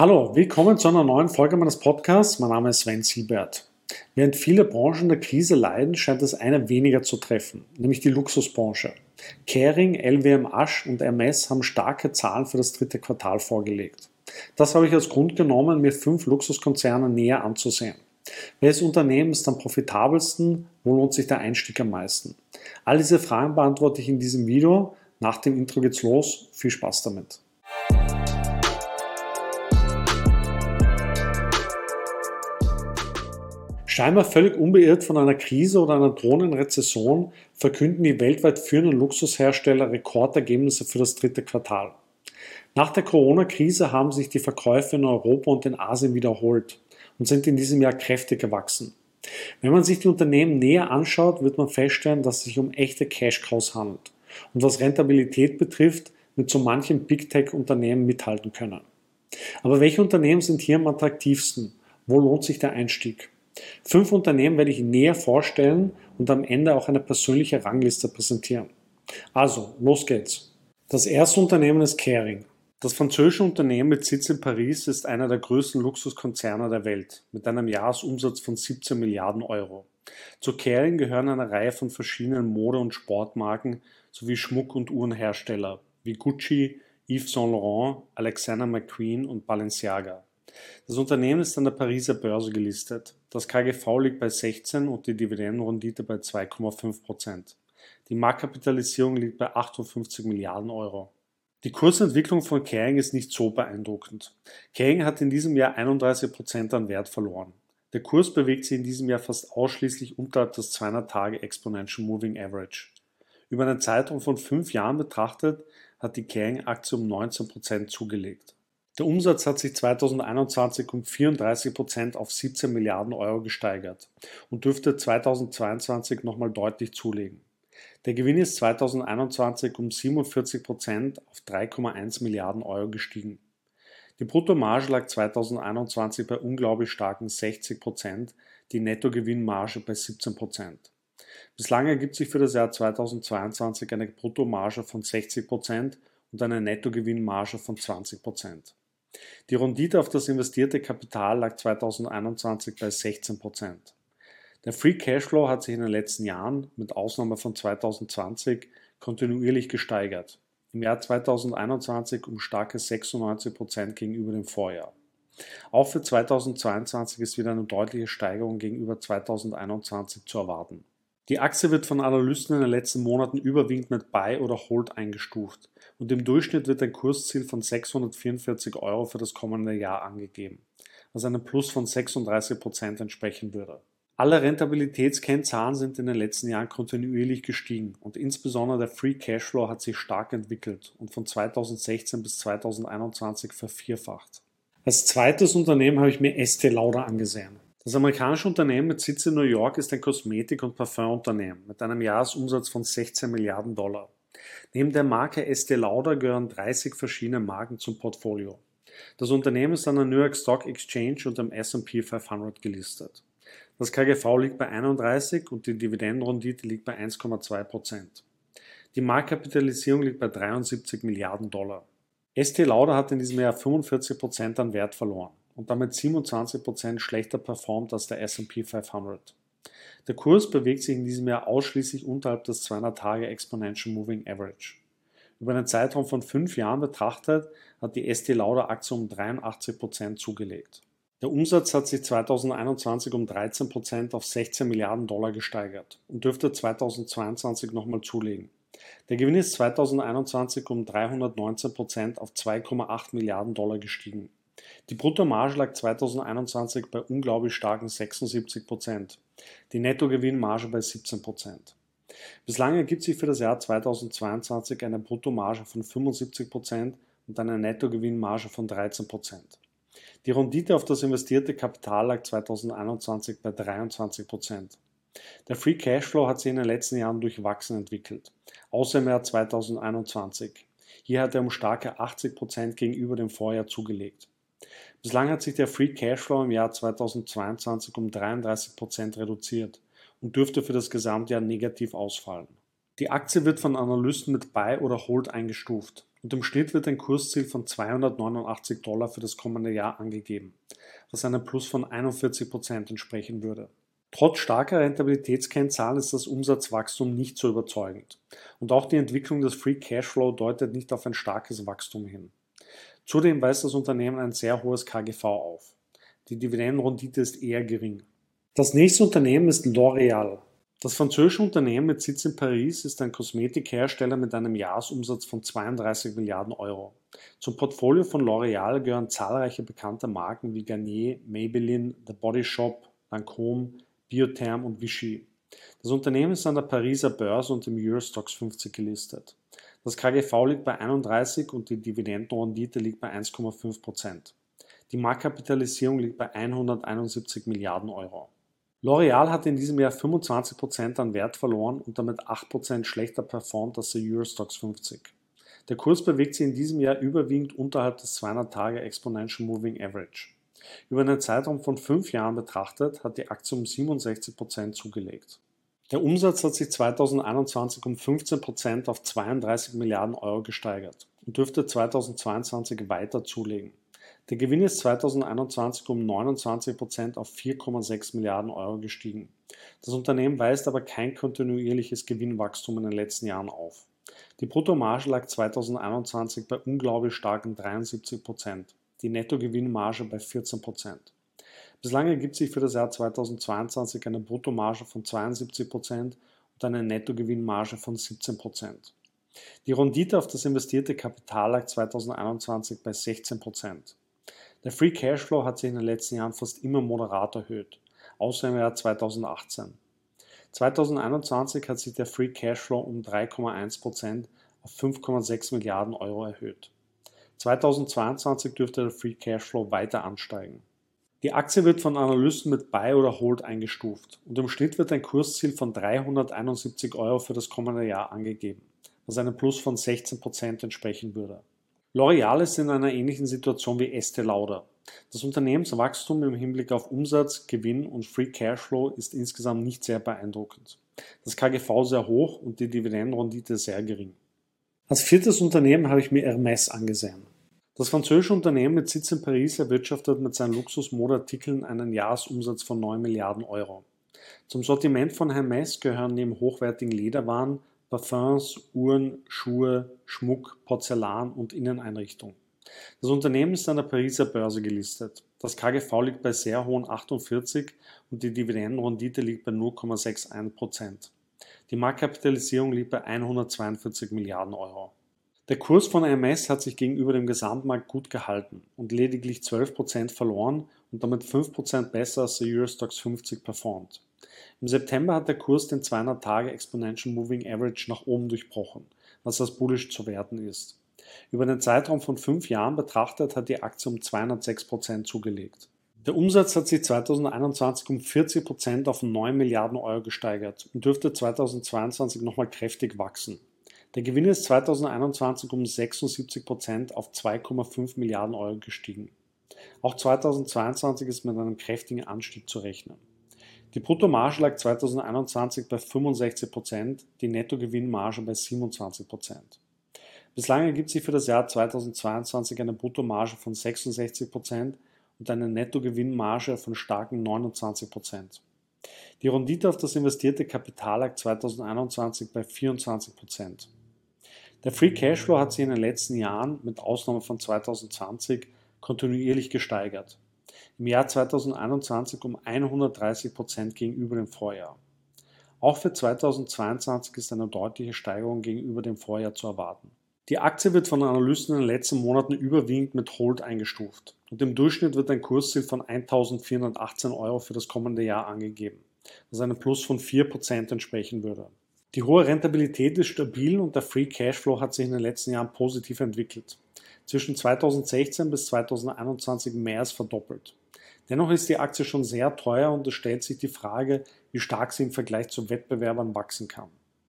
Hallo, willkommen zu einer neuen Folge meines Podcasts. Mein Name ist Sven Siebert. Während viele Branchen der Krise leiden, scheint es eine weniger zu treffen, nämlich die Luxusbranche. Kering, LWM Asch und Hermes haben starke Zahlen für das dritte Quartal vorgelegt. Das habe ich als Grund genommen, mir fünf Luxuskonzerne näher anzusehen. Welches Unternehmen ist am profitabelsten? Wo lohnt sich der Einstieg am meisten? All diese Fragen beantworte ich in diesem Video. Nach dem Intro geht's los. Viel Spaß damit. Scheinbar völlig unbeirrt von einer Krise oder einer drohenden Rezession verkünden die weltweit führenden Luxushersteller Rekordergebnisse für das dritte Quartal. Nach der Corona-Krise haben sich die Verkäufe in Europa und in Asien wiederholt und sind in diesem Jahr kräftig gewachsen. Wenn man sich die Unternehmen näher anschaut, wird man feststellen, dass es sich um echte Cash-Cows handelt und was Rentabilität betrifft, mit so manchen Big Tech-Unternehmen mithalten können. Aber welche Unternehmen sind hier am attraktivsten? Wo lohnt sich der Einstieg? Fünf Unternehmen werde ich näher vorstellen und am Ende auch eine persönliche Rangliste präsentieren. Also, los geht's. Das erste Unternehmen ist Kering. Das französische Unternehmen mit Sitz in Paris ist einer der größten Luxuskonzerne der Welt mit einem Jahresumsatz von 17 Milliarden Euro. Zu Kering gehören eine Reihe von verschiedenen Mode- und Sportmarken sowie Schmuck- und Uhrenhersteller wie Gucci, Yves Saint Laurent, Alexander McQueen und Balenciaga. Das Unternehmen ist an der Pariser Börse gelistet. Das KGV liegt bei 16 und die Dividendenrendite bei 2,5 Prozent. Die Marktkapitalisierung liegt bei 58 Milliarden Euro. Die Kursentwicklung von Kering ist nicht so beeindruckend. Kering hat in diesem Jahr 31 Prozent an Wert verloren. Der Kurs bewegt sich in diesem Jahr fast ausschließlich unterhalb des 200 Tage Exponential Moving Average. Über einen Zeitraum von fünf Jahren betrachtet hat die Kering-Aktie um 19 Prozent zugelegt. Der Umsatz hat sich 2021 um 34 Prozent auf 17 Milliarden Euro gesteigert und dürfte 2022 nochmal deutlich zulegen. Der Gewinn ist 2021 um 47 Prozent auf 3,1 Milliarden Euro gestiegen. Die Bruttomarge lag 2021 bei unglaublich starken 60 Prozent, die Nettogewinnmarge bei 17 Prozent. Bislang ergibt sich für das Jahr 2022 eine Bruttomarge von 60 Prozent und eine Nettogewinnmarge von 20 Prozent. Die Rendite auf das investierte Kapital lag 2021 bei 16 Prozent. Der Free Cashflow hat sich in den letzten Jahren, mit Ausnahme von 2020, kontinuierlich gesteigert. Im Jahr 2021 um starke 96 Prozent gegenüber dem Vorjahr. Auch für 2022 ist wieder eine deutliche Steigerung gegenüber 2021 zu erwarten. Die Aktie wird von Analysten in den letzten Monaten überwiegend mit Buy oder Hold eingestuft und im Durchschnitt wird ein Kursziel von 644 Euro für das kommende Jahr angegeben, was einem Plus von 36 Prozent entsprechen würde. Alle Rentabilitätskennzahlen sind in den letzten Jahren kontinuierlich gestiegen und insbesondere der Free Cashflow hat sich stark entwickelt und von 2016 bis 2021 vervierfacht. Als zweites Unternehmen habe ich mir Estee Lauder angesehen. Das amerikanische Unternehmen mit Sitz in New York ist ein Kosmetik- und Parfumunternehmen mit einem Jahresumsatz von 16 Milliarden Dollar. Neben der Marke Estee Lauder gehören 30 verschiedene Marken zum Portfolio. Das Unternehmen ist an der New York Stock Exchange und am S&P 500 gelistet. Das KGV liegt bei 31 und die Dividendenrendite liegt bei 1,2 Prozent. Die Marktkapitalisierung liegt bei 73 Milliarden Dollar. Estee Lauder hat in diesem Jahr 45 Prozent an Wert verloren und damit 27% schlechter performt als der SP 500. Der Kurs bewegt sich in diesem Jahr ausschließlich unterhalb des 200 Tage Exponential Moving Average. Über einen Zeitraum von fünf Jahren betrachtet hat die ST Lauder Aktie um 83% zugelegt. Der Umsatz hat sich 2021 um 13% auf 16 Milliarden Dollar gesteigert und dürfte 2022 nochmal zulegen. Der Gewinn ist 2021 um 319% auf 2,8 Milliarden Dollar gestiegen. Die Bruttomarge lag 2021 bei unglaublich starken 76 Prozent, die Nettogewinnmarge bei 17 Prozent. Bislang ergibt sich für das Jahr 2022 eine Bruttomarge von 75 Prozent und eine Nettogewinnmarge von 13 Prozent. Die Rendite auf das investierte Kapital lag 2021 bei 23 Prozent. Der Free Cashflow hat sich in den letzten Jahren durchwachsen entwickelt, außer im Jahr 2021. Hier hat er um starke 80 Prozent gegenüber dem Vorjahr zugelegt. Bislang hat sich der Free Cashflow im Jahr 2022 um 33 Prozent reduziert und dürfte für das Gesamtjahr negativ ausfallen. Die Aktie wird von Analysten mit Buy oder Hold eingestuft und im Schnitt wird ein Kursziel von 289 Dollar für das kommende Jahr angegeben, was einem Plus von 41 Prozent entsprechen würde. Trotz starker Rentabilitätskennzahlen ist das Umsatzwachstum nicht so überzeugend und auch die Entwicklung des Free Cashflow deutet nicht auf ein starkes Wachstum hin. Zudem weist das Unternehmen ein sehr hohes KGV auf. Die Dividendenrendite ist eher gering. Das nächste Unternehmen ist L'Oréal. Das französische Unternehmen mit Sitz in Paris ist ein Kosmetikhersteller mit einem Jahresumsatz von 32 Milliarden Euro. Zum Portfolio von L'Oréal gehören zahlreiche bekannte Marken wie Garnier, Maybelline, The Body Shop, Lancôme, Biotherm und Vichy. Das Unternehmen ist an der Pariser Börse und im Eurostox 50 gelistet. Das KGV liegt bei 31 und die Dividendenrendite liegt bei 1,5 Prozent. Die Marktkapitalisierung liegt bei 171 Milliarden Euro. L'Oreal hat in diesem Jahr 25 Prozent an Wert verloren und damit 8% schlechter performt als der Eurostox 50. Der Kurs bewegt sich in diesem Jahr überwiegend unterhalb des 200 Tage Exponential Moving Average. Über einen Zeitraum von fünf Jahren betrachtet hat die Aktie um 67 Prozent zugelegt. Der Umsatz hat sich 2021 um 15 Prozent auf 32 Milliarden Euro gesteigert und dürfte 2022 weiter zulegen. Der Gewinn ist 2021 um 29 Prozent auf 4,6 Milliarden Euro gestiegen. Das Unternehmen weist aber kein kontinuierliches Gewinnwachstum in den letzten Jahren auf. Die Bruttomarge lag 2021 bei unglaublich starken 73 Prozent die Nettogewinnmarge bei 14 Bislang ergibt sich für das Jahr 2022 eine Bruttomarge von 72% und eine Nettogewinnmarge von 17% Die Rendite auf das investierte Kapital lag 2021 bei 16% Der Free Cashflow hat sich in den letzten Jahren fast immer moderat erhöht, außer im Jahr 2018. 2021 hat sich der Free Cashflow um 3,1% auf 5,6 Milliarden Euro erhöht. 2022 dürfte der Free Cashflow weiter ansteigen. Die Aktie wird von Analysten mit Buy oder Hold eingestuft und im Schnitt wird ein Kursziel von 371 Euro für das kommende Jahr angegeben, was einem Plus von 16% entsprechen würde. L'Oreal ist in einer ähnlichen Situation wie Estee Lauder. Das Unternehmenswachstum im Hinblick auf Umsatz, Gewinn und Free Cashflow ist insgesamt nicht sehr beeindruckend. Das KGV sehr hoch und die Dividendenrendite sehr gering. Als viertes Unternehmen habe ich mir Hermes angesehen. Das französische Unternehmen mit Sitz in Paris erwirtschaftet mit seinen Luxusmodeartikeln einen Jahresumsatz von 9 Milliarden Euro. Zum Sortiment von Hermes gehören neben hochwertigen Lederwaren Parfums, Uhren, Schuhe, Schmuck, Porzellan und Inneneinrichtung. Das Unternehmen ist an der Pariser Börse gelistet. Das KGV liegt bei sehr hohen 48 und die Dividendenrendite liegt bei 0,61 Prozent. Die Marktkapitalisierung liegt bei 142 Milliarden Euro. Der Kurs von AMS hat sich gegenüber dem Gesamtmarkt gut gehalten und lediglich 12% verloren und damit 5% besser als der Eurostox 50 performt. Im September hat der Kurs den 200 Tage Exponential Moving Average nach oben durchbrochen, was als bullish zu werten ist. Über den Zeitraum von fünf Jahren betrachtet hat die Aktie um 206% zugelegt. Der Umsatz hat sich 2021 um 40 Prozent auf 9 Milliarden Euro gesteigert und dürfte 2022 nochmal kräftig wachsen. Der Gewinn ist 2021 um 76 Prozent auf 2,5 Milliarden Euro gestiegen. Auch 2022 ist mit einem kräftigen Anstieg zu rechnen. Die Bruttomarge lag 2021 bei 65 Prozent, die Nettogewinnmarge bei 27 Prozent. Bislang ergibt sich für das Jahr 2022 eine Bruttomarge von 66 Prozent und eine Nettogewinnmarge von starken 29 Prozent. Die Rendite auf das investierte Kapital lag 2021 bei 24 Prozent. Der Free Cashflow hat sich in den letzten Jahren, mit Ausnahme von 2020, kontinuierlich gesteigert. Im Jahr 2021 um 130 Prozent gegenüber dem Vorjahr. Auch für 2022 ist eine deutliche Steigerung gegenüber dem Vorjahr zu erwarten. Die Aktie wird von Analysten in den letzten Monaten überwiegend mit Hold eingestuft und im Durchschnitt wird ein Kursziel von 1418 Euro für das kommende Jahr angegeben, was einem Plus von 4% entsprechen würde. Die hohe Rentabilität ist stabil und der Free Cashflow hat sich in den letzten Jahren positiv entwickelt. Zwischen 2016 bis 2021 mehr als verdoppelt. Dennoch ist die Aktie schon sehr teuer und es stellt sich die Frage, wie stark sie im Vergleich zu Wettbewerbern wachsen kann.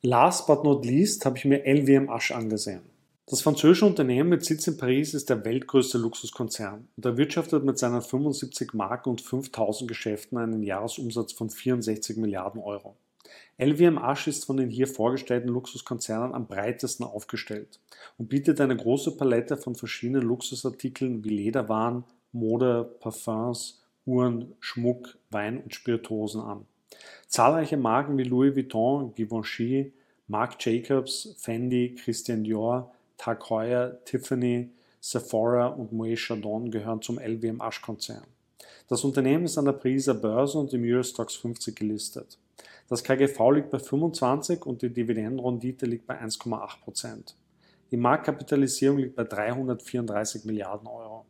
Last but not least habe ich mir LWM angesehen. Das französische Unternehmen mit Sitz in Paris ist der weltgrößte Luxuskonzern und erwirtschaftet mit seinen 75 Marken und 5000 Geschäften einen Jahresumsatz von 64 Milliarden Euro. LVMH ist von den hier vorgestellten Luxuskonzernen am breitesten aufgestellt und bietet eine große Palette von verschiedenen Luxusartikeln wie Lederwaren, Mode, Parfums, Uhren, Schmuck, Wein und Spirituosen an. Zahlreiche Marken wie Louis Vuitton, Givenchy, Marc Jacobs, Fendi, Christian Dior, Tag Heuer, Tiffany, Sephora und Moët Chandon gehören zum LVMH-Konzern. Das Unternehmen ist an der Pariser Börse und im Eurostox 50 gelistet. Das KGV liegt bei 25 und die Dividendenrendite liegt bei 1,8% Die Marktkapitalisierung liegt bei 334 Milliarden Euro.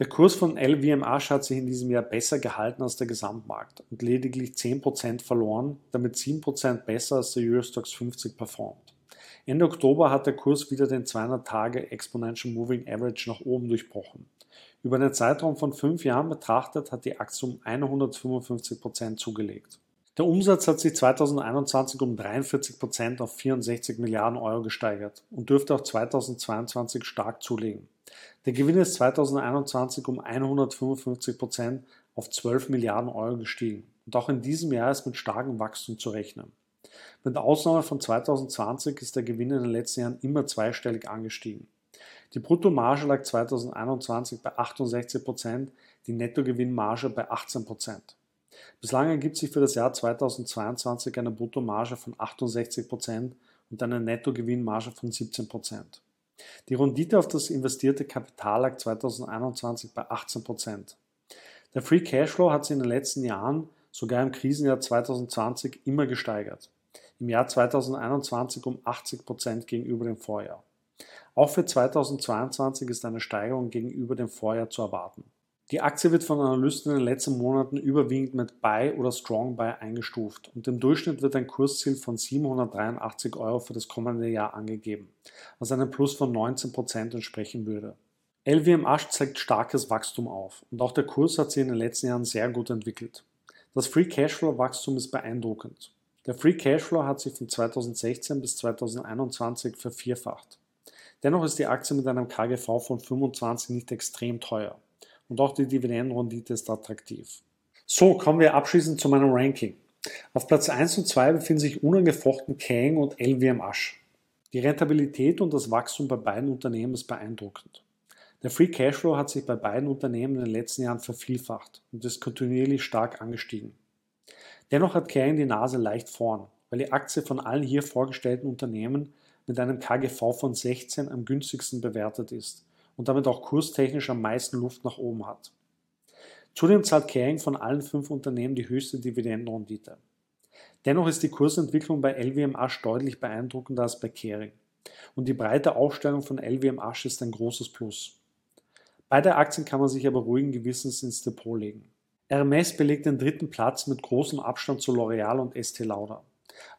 Der Kurs von LVMH hat sich in diesem Jahr besser gehalten als der Gesamtmarkt und lediglich 10% verloren, damit 7% besser als der Eurostox 50 performt. Ende Oktober hat der Kurs wieder den 200-Tage Exponential Moving Average nach oben durchbrochen. Über den Zeitraum von fünf Jahren betrachtet hat die Aktie um 155% zugelegt. Der Umsatz hat sich 2021 um 43% auf 64 Milliarden Euro gesteigert und dürfte auch 2022 stark zulegen. Der Gewinn ist 2021 um 155 Prozent auf 12 Milliarden Euro gestiegen. Und auch in diesem Jahr ist mit starkem Wachstum zu rechnen. Mit Ausnahme von 2020 ist der Gewinn in den letzten Jahren immer zweistellig angestiegen. Die Bruttomarge lag 2021 bei 68 Prozent, die Nettogewinnmarge bei 18 Prozent. Bislang ergibt sich für das Jahr 2022 eine Bruttomarge von 68 Prozent und eine Nettogewinnmarge von 17 Prozent. Die Rendite auf das investierte Kapital lag 2021 bei 18 Prozent. Der Free Cashflow hat sich in den letzten Jahren, sogar im Krisenjahr 2020, immer gesteigert. Im Jahr 2021 um 80 Prozent gegenüber dem Vorjahr. Auch für 2022 ist eine Steigerung gegenüber dem Vorjahr zu erwarten. Die Aktie wird von Analysten in den letzten Monaten überwiegend mit Buy oder Strong Buy eingestuft und im Durchschnitt wird ein Kursziel von 783 Euro für das kommende Jahr angegeben, was einem Plus von 19% entsprechen würde. LVMH zeigt starkes Wachstum auf und auch der Kurs hat sich in den letzten Jahren sehr gut entwickelt. Das Free Cashflow Wachstum ist beeindruckend. Der Free Cashflow hat sich von 2016 bis 2021 vervierfacht. Dennoch ist die Aktie mit einem KGV von 25 nicht extrem teuer und auch die Dividendenrendite ist attraktiv. So, kommen wir abschließend zu meinem Ranking. Auf Platz 1 und 2 befinden sich unangefochten Kang und LWM Die Rentabilität und das Wachstum bei beiden Unternehmen ist beeindruckend. Der Free Cashflow hat sich bei beiden Unternehmen in den letzten Jahren vervielfacht und ist kontinuierlich stark angestiegen. Dennoch hat Kering die Nase leicht vorn, weil die Aktie von allen hier vorgestellten Unternehmen mit einem KGV von 16 am günstigsten bewertet ist und damit auch kurstechnisch am meisten Luft nach oben hat. Zudem zahlt Kering von allen fünf Unternehmen die höchste Dividendenrendite. Dennoch ist die Kursentwicklung bei LWMH deutlich beeindruckender als bei Kering. Und die breite Aufstellung von LWMH ist ein großes Plus. Beide Aktien kann man sich aber ruhigen Gewissens ins Depot legen. Hermes belegt den dritten Platz mit großem Abstand zu L'Oreal und Estée Lauder.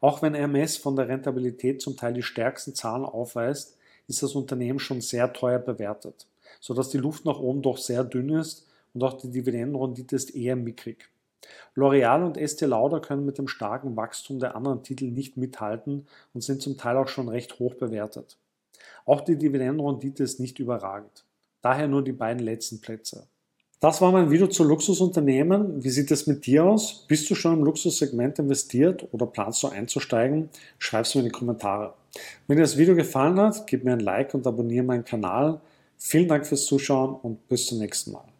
Auch wenn Hermes von der Rentabilität zum Teil die stärksten Zahlen aufweist, ist das Unternehmen schon sehr teuer bewertet, sodass die Luft nach oben doch sehr dünn ist und auch die Dividendenrendite ist eher mickrig. L'Oreal und Estée Lauder können mit dem starken Wachstum der anderen Titel nicht mithalten und sind zum Teil auch schon recht hoch bewertet. Auch die Dividendenrendite ist nicht überragend. Daher nur die beiden letzten Plätze. Das war mein Video zu Luxusunternehmen. Wie sieht es mit dir aus? Bist du schon im Luxussegment investiert oder planst du einzusteigen? Schreib es mir in die Kommentare. Wenn dir das Video gefallen hat, gib mir ein Like und abonniere meinen Kanal. Vielen Dank fürs Zuschauen und bis zum nächsten Mal.